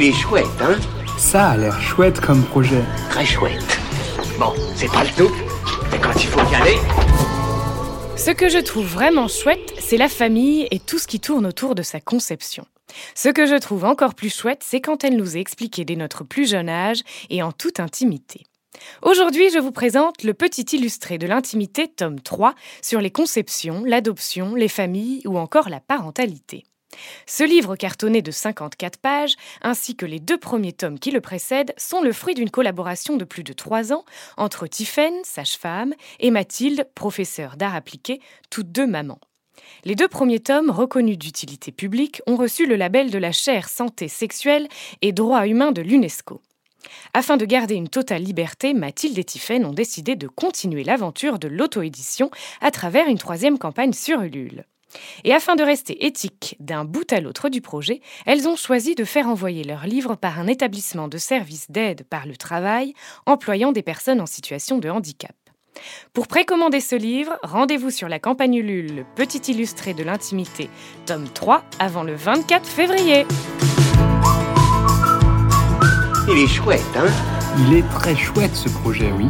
Il est chouette, hein Ça a l'air chouette comme projet. Très chouette. Bon, c'est pas le tout, mais quand il faut y aller... Ce que je trouve vraiment chouette, c'est la famille et tout ce qui tourne autour de sa conception. Ce que je trouve encore plus chouette, c'est quand elle nous est expliquée dès notre plus jeune âge et en toute intimité. Aujourd'hui, je vous présente le petit illustré de l'intimité, tome 3, sur les conceptions, l'adoption, les familles ou encore la parentalité. Ce livre cartonné de 54 pages, ainsi que les deux premiers tomes qui le précèdent, sont le fruit d'une collaboration de plus de trois ans entre Tiffaine, sage-femme, et Mathilde, professeure d'art appliqué, toutes deux mamans. Les deux premiers tomes, reconnus d'utilité publique, ont reçu le label de la chaire santé sexuelle et droits humains de l'UNESCO. Afin de garder une totale liberté, Mathilde et Tiffaine ont décidé de continuer l'aventure de l'auto-édition à travers une troisième campagne sur Ulule. Et afin de rester éthiques d'un bout à l'autre du projet, elles ont choisi de faire envoyer leurs livres par un établissement de services d'aide par le travail employant des personnes en situation de handicap. Pour précommander ce livre, rendez-vous sur la campagne Ulule Le Petit Illustré de l'Intimité, tome 3, avant le 24 février. Il est chouette, hein? Il est très chouette ce projet, oui.